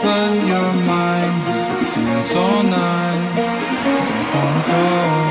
open your mind. We could dance all night. Don't wanna go.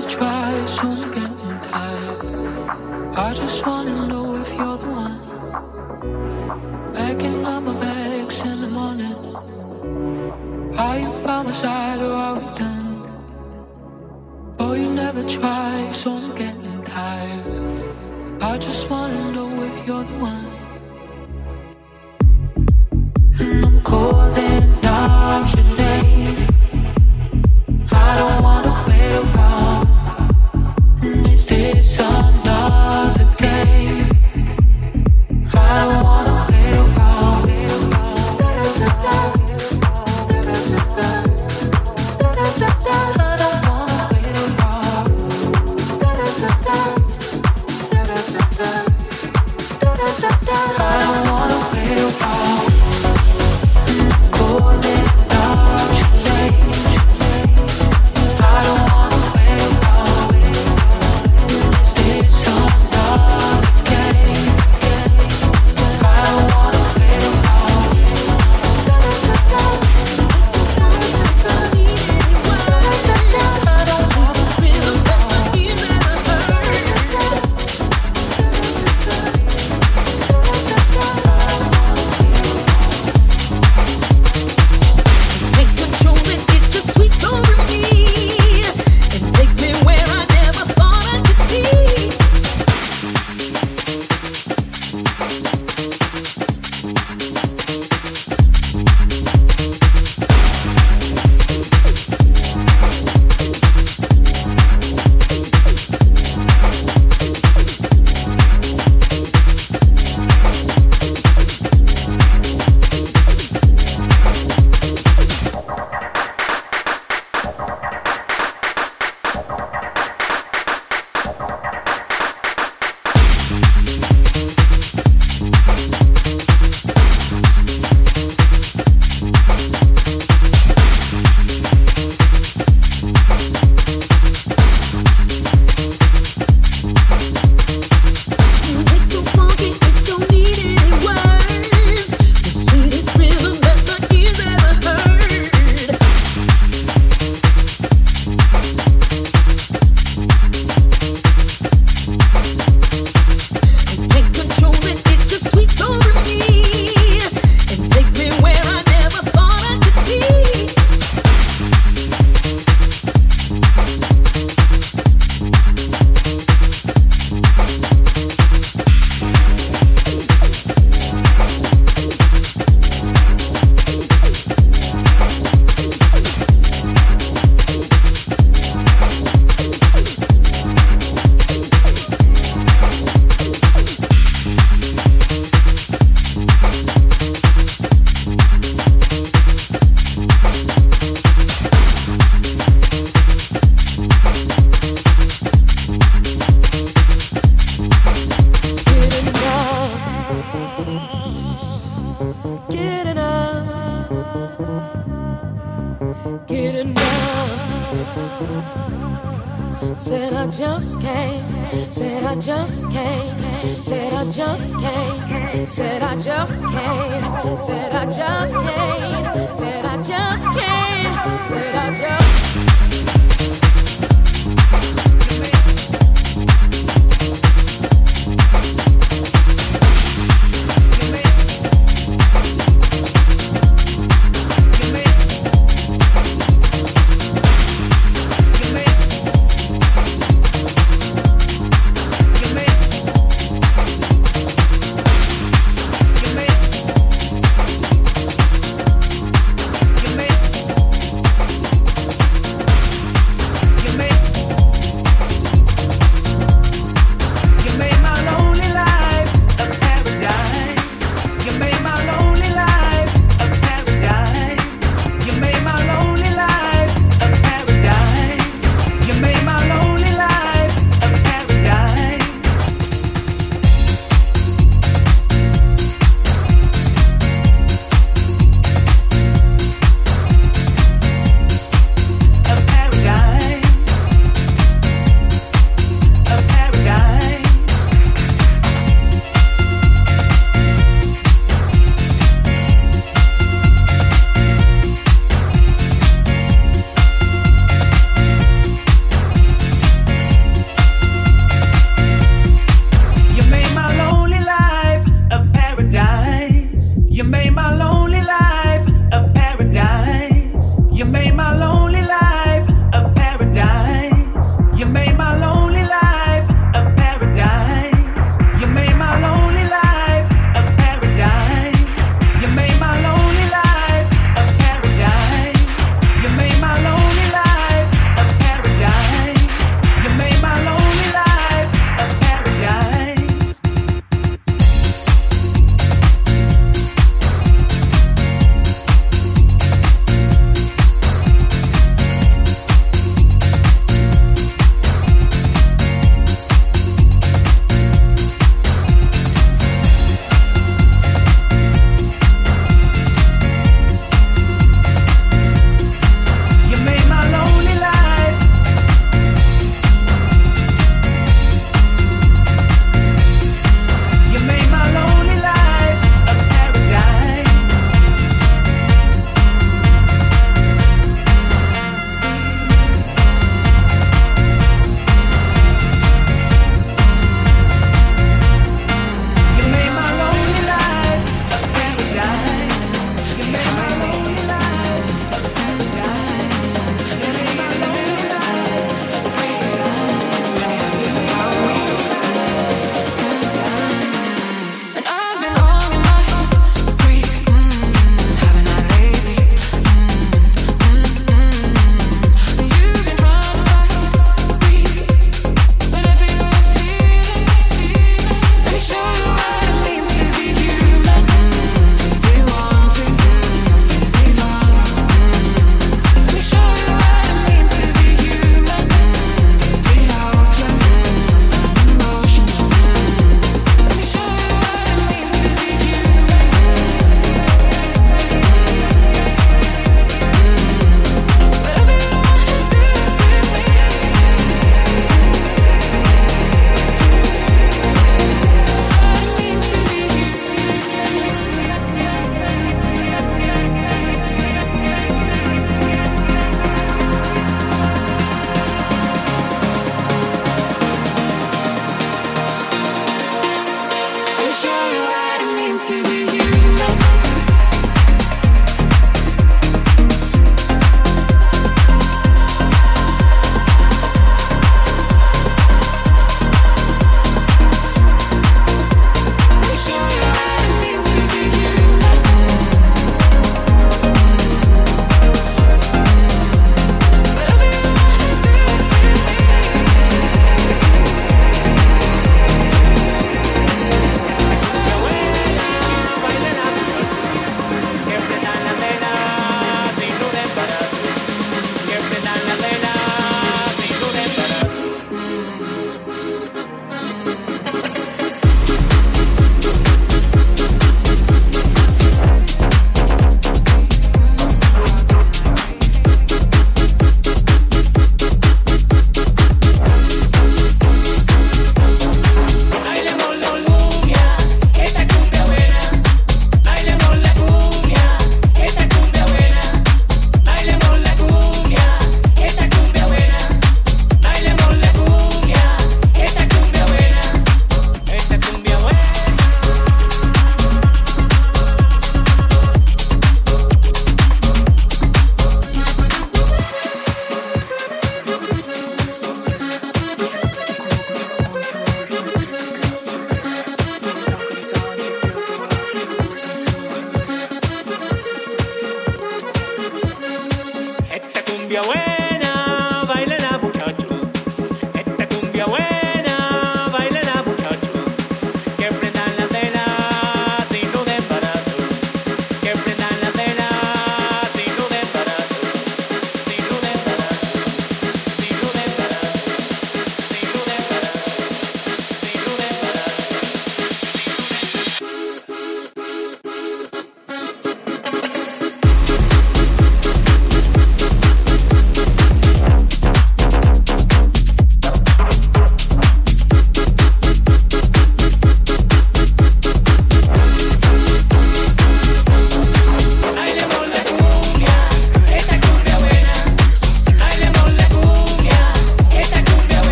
try, soon getting tired. I just wanna know if you're the one. Packing up my bags in the morning. Are you by my side or are we done? Oh, you never try, so I'm getting tired. I just wanna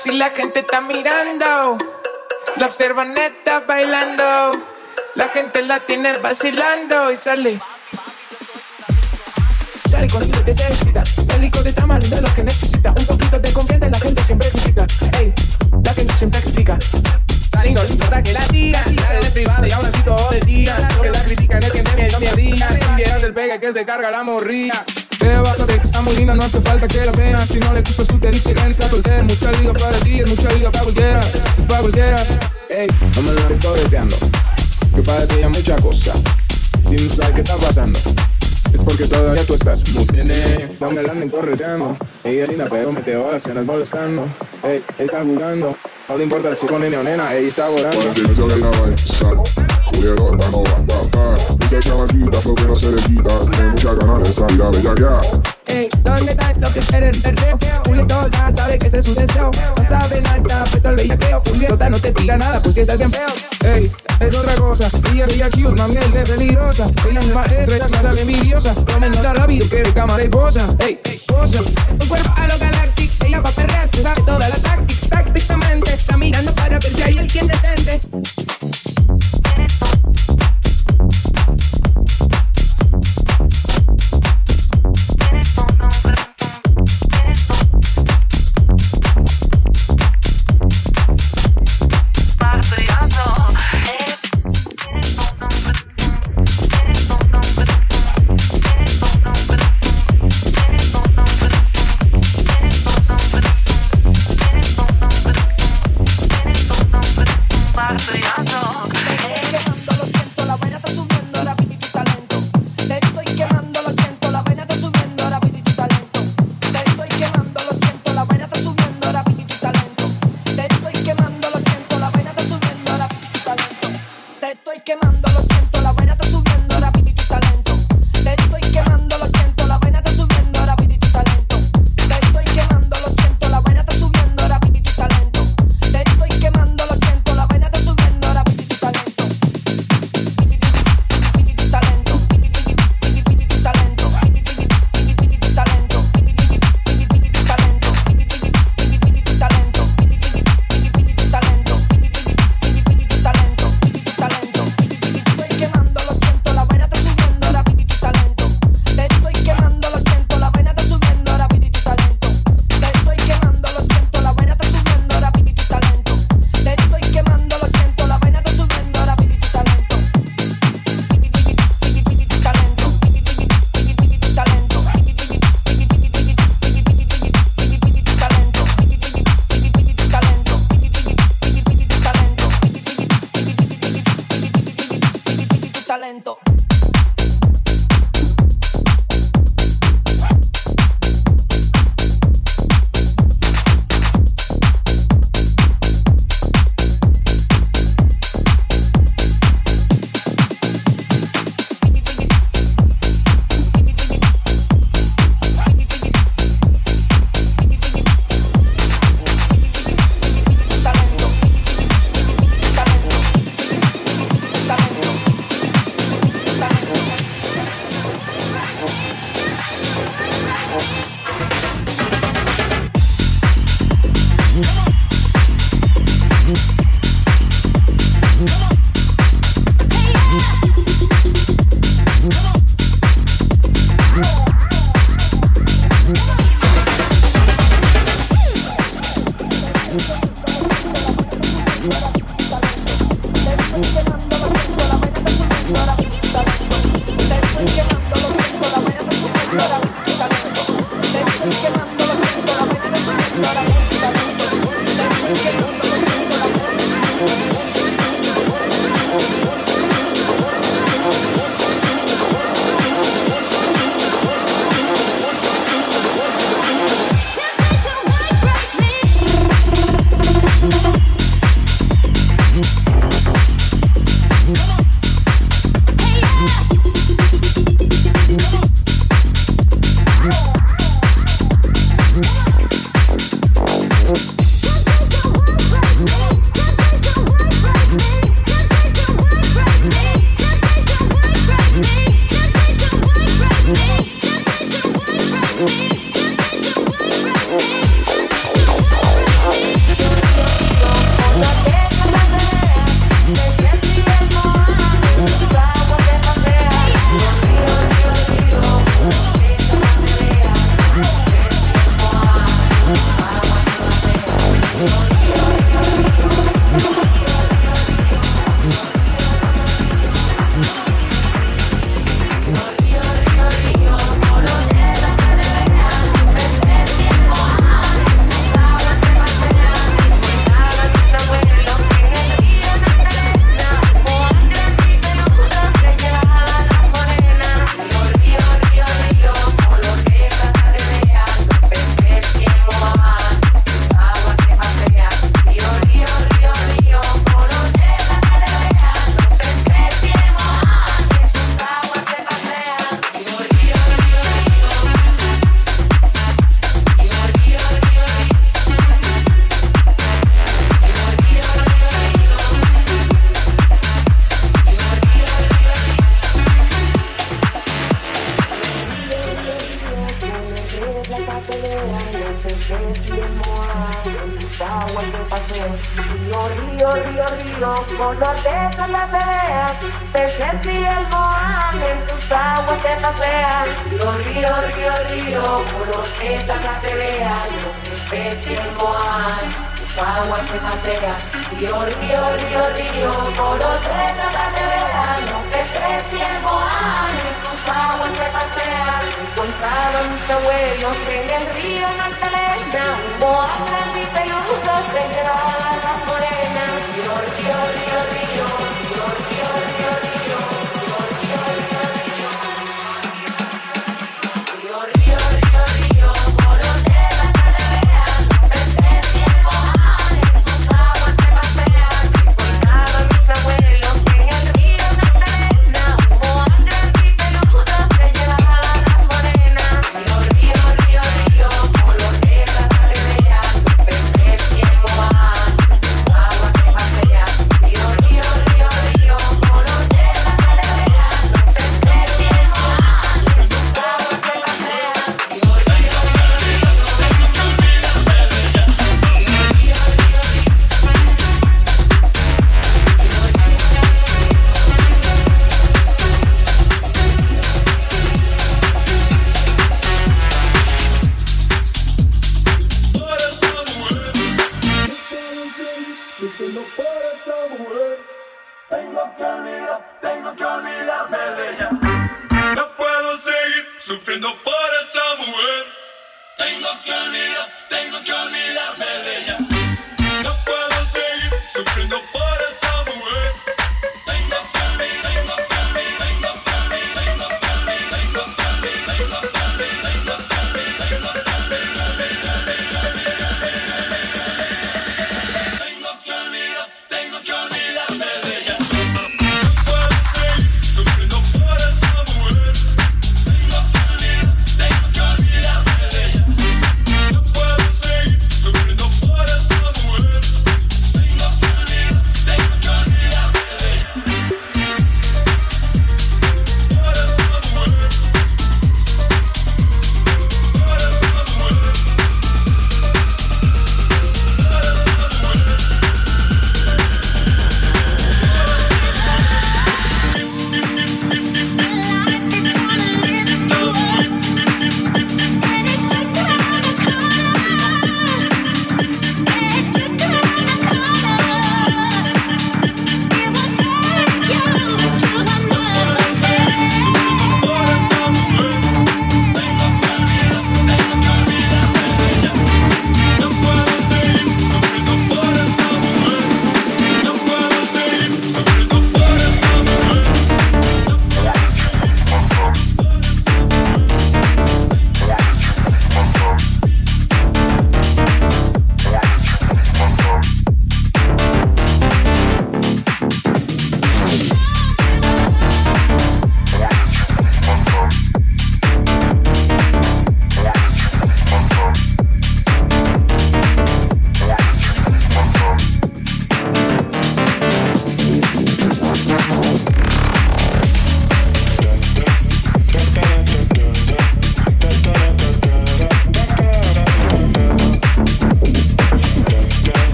Así la gente está mirando. La observa neta bailando. La gente la tiene vacilando y sale. Sale con lo que necesita. El licor de tamal de lo que necesita. Un poquito de confianza la gente siempre critica. Ey, la gente siempre critica. Y no le importa que la siga, tirar en el privado y aún así todo de día. Que la critican es que me miedo mi día. Si vieras el pegue que se carga la morría. ¿Qué vas ver? Está muy linda, no hace falta que la veas. Si no le gustas tú te dice que está soltera. Mucha liga para ti, es mucha liga para cualquiera. Es para cualquiera. Ey, no me la estoy correteando. Que para ti hay mucha cosa. Sin saber qué está pasando. Es porque todavía tú estás muy bien, eh. No me la anden correteando. Ella linda, pero me te vas, las molestando. Ey, está jugando. No le importa si con nene o nena, ella está volando. Si no va, va, va. Esa chamaquita fue que no se le quita. Tiene muchas ganas de salir a bellaquear. Ey, ¿dónde está lo que quiere el perreo? Julieto ya sabe que ese es su deseo. No sabe nada, pero el bellaqueo. Julieto no te diga nada, pues si estás bien feo. Ey, es otra cosa. Ella bella cute, mami, es de peligrosa. Ella es maestra, ella clase de envidiosa. Tomen nada rápido que de cámara y posa. Ey, posa. Un cuerpo a lo galáctico. Ella pa' perrear, se sabe toda la táctica. Tácticamente está mirando para ver si hay alguien decente.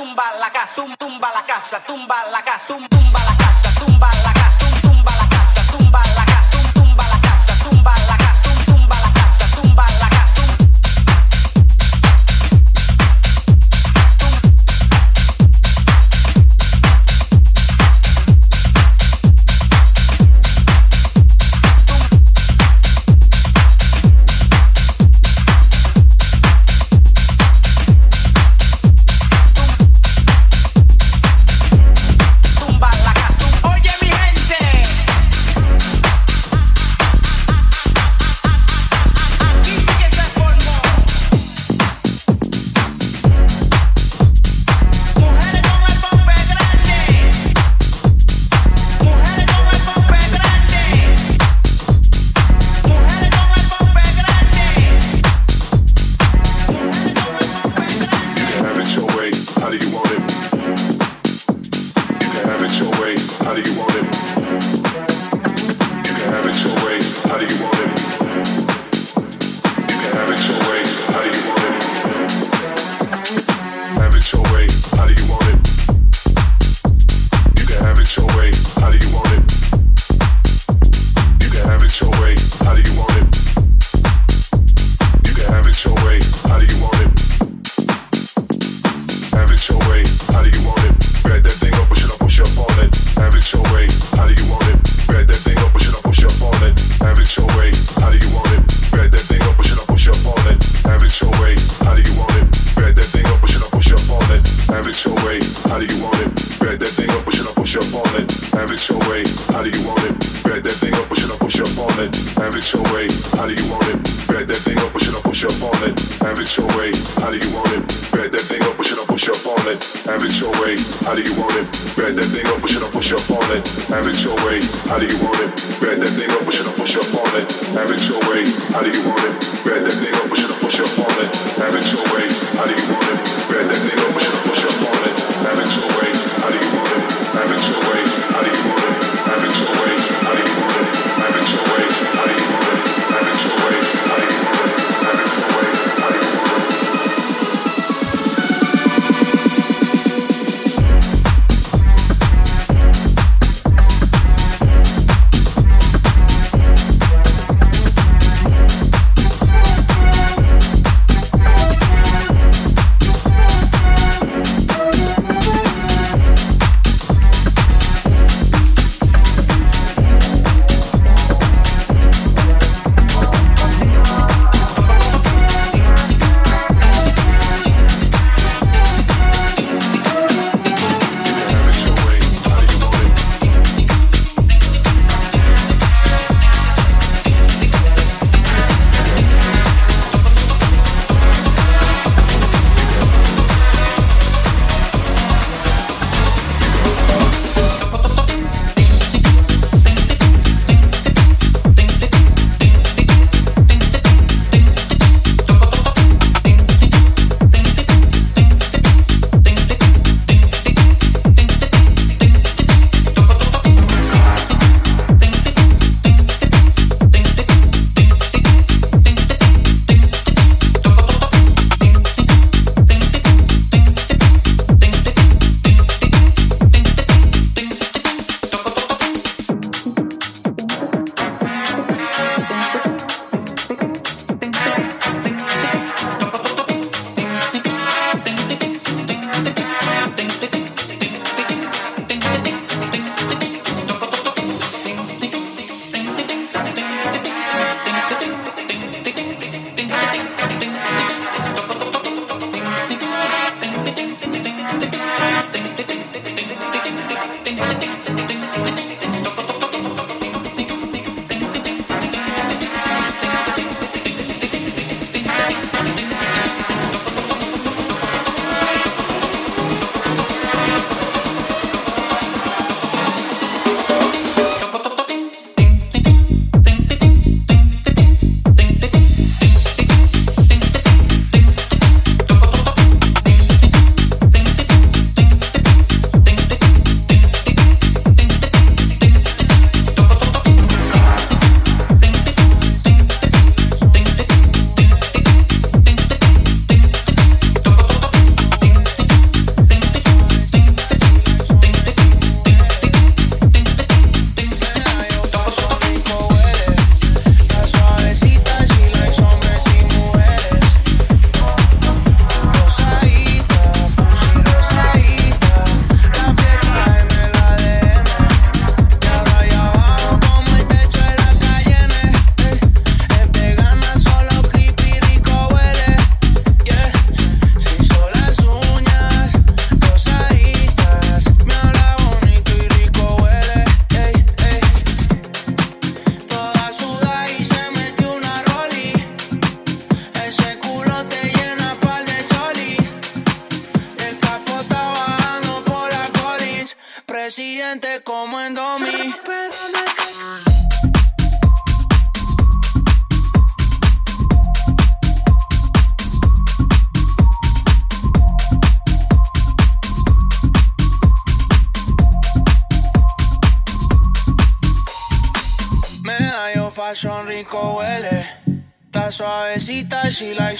tumba la casa, tumba la casa, tumba la casa, on it, have it your way, how do you want it? Bet that thing up, push it up, push up on it, have it your way, how do you want it? Bet that thing up, push it up, push up on it, have it your way, how do you want it? Bet that thing up, push it up, push up on it, have it your way, how do you want it? Bet that thing up, push it up, push up on it, have it your way, how do you want it? Bet that thing up, push it up, push up on it, have it your way, how do you want it? Bet that thing up, push it up, push up on it, have it your way, how do you want it? Have it your way.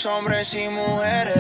Hombres y mujeres.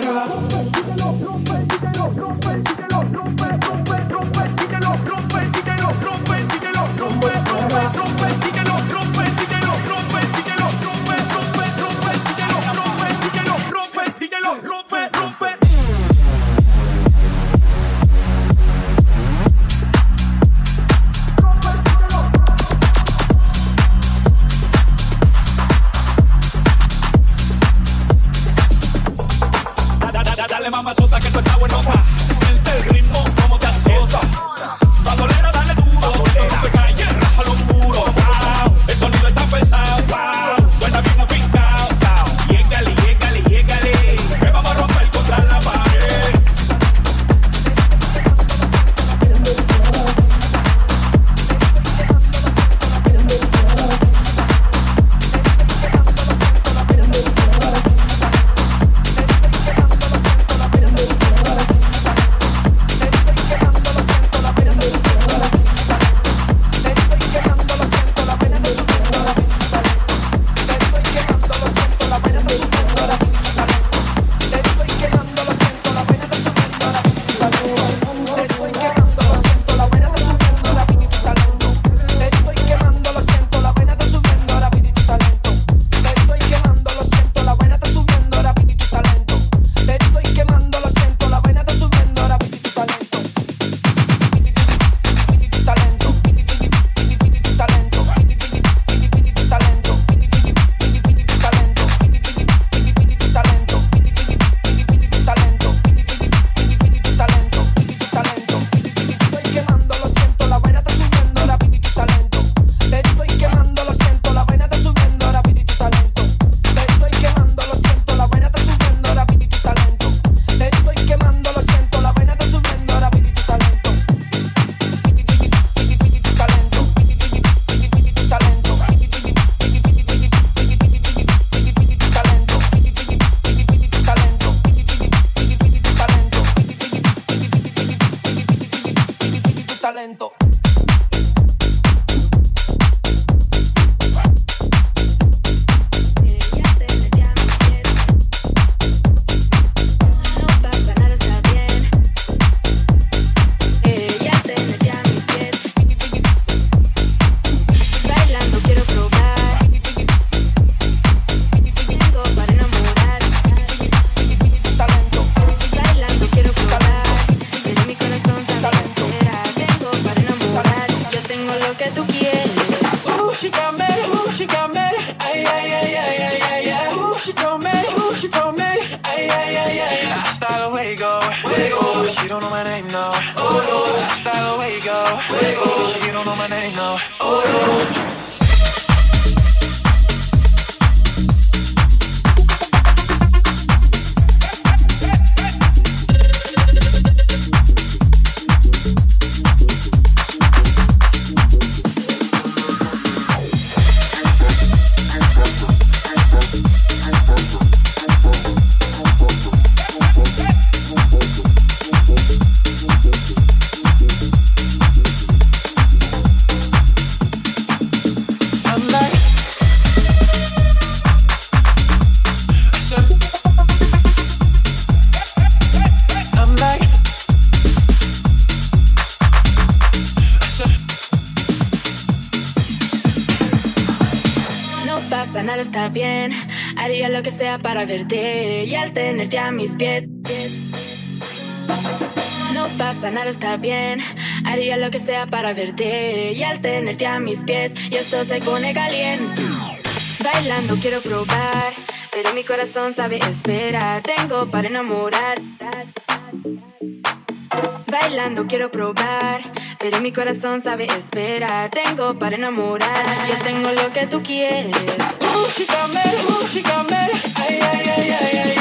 Negra. Para verte y al tenerte a mis pies. No pasa nada, está bien. Haría lo que sea para verte y al tenerte a mis pies. Y esto se pone caliente. Bailando quiero probar, pero mi corazón sabe esperar. Tengo para enamorar. Bailando quiero probar, pero mi corazón sabe esperar. Tengo para enamorar, yo tengo lo que tú quieres. ay, ay, ay, ay, ay.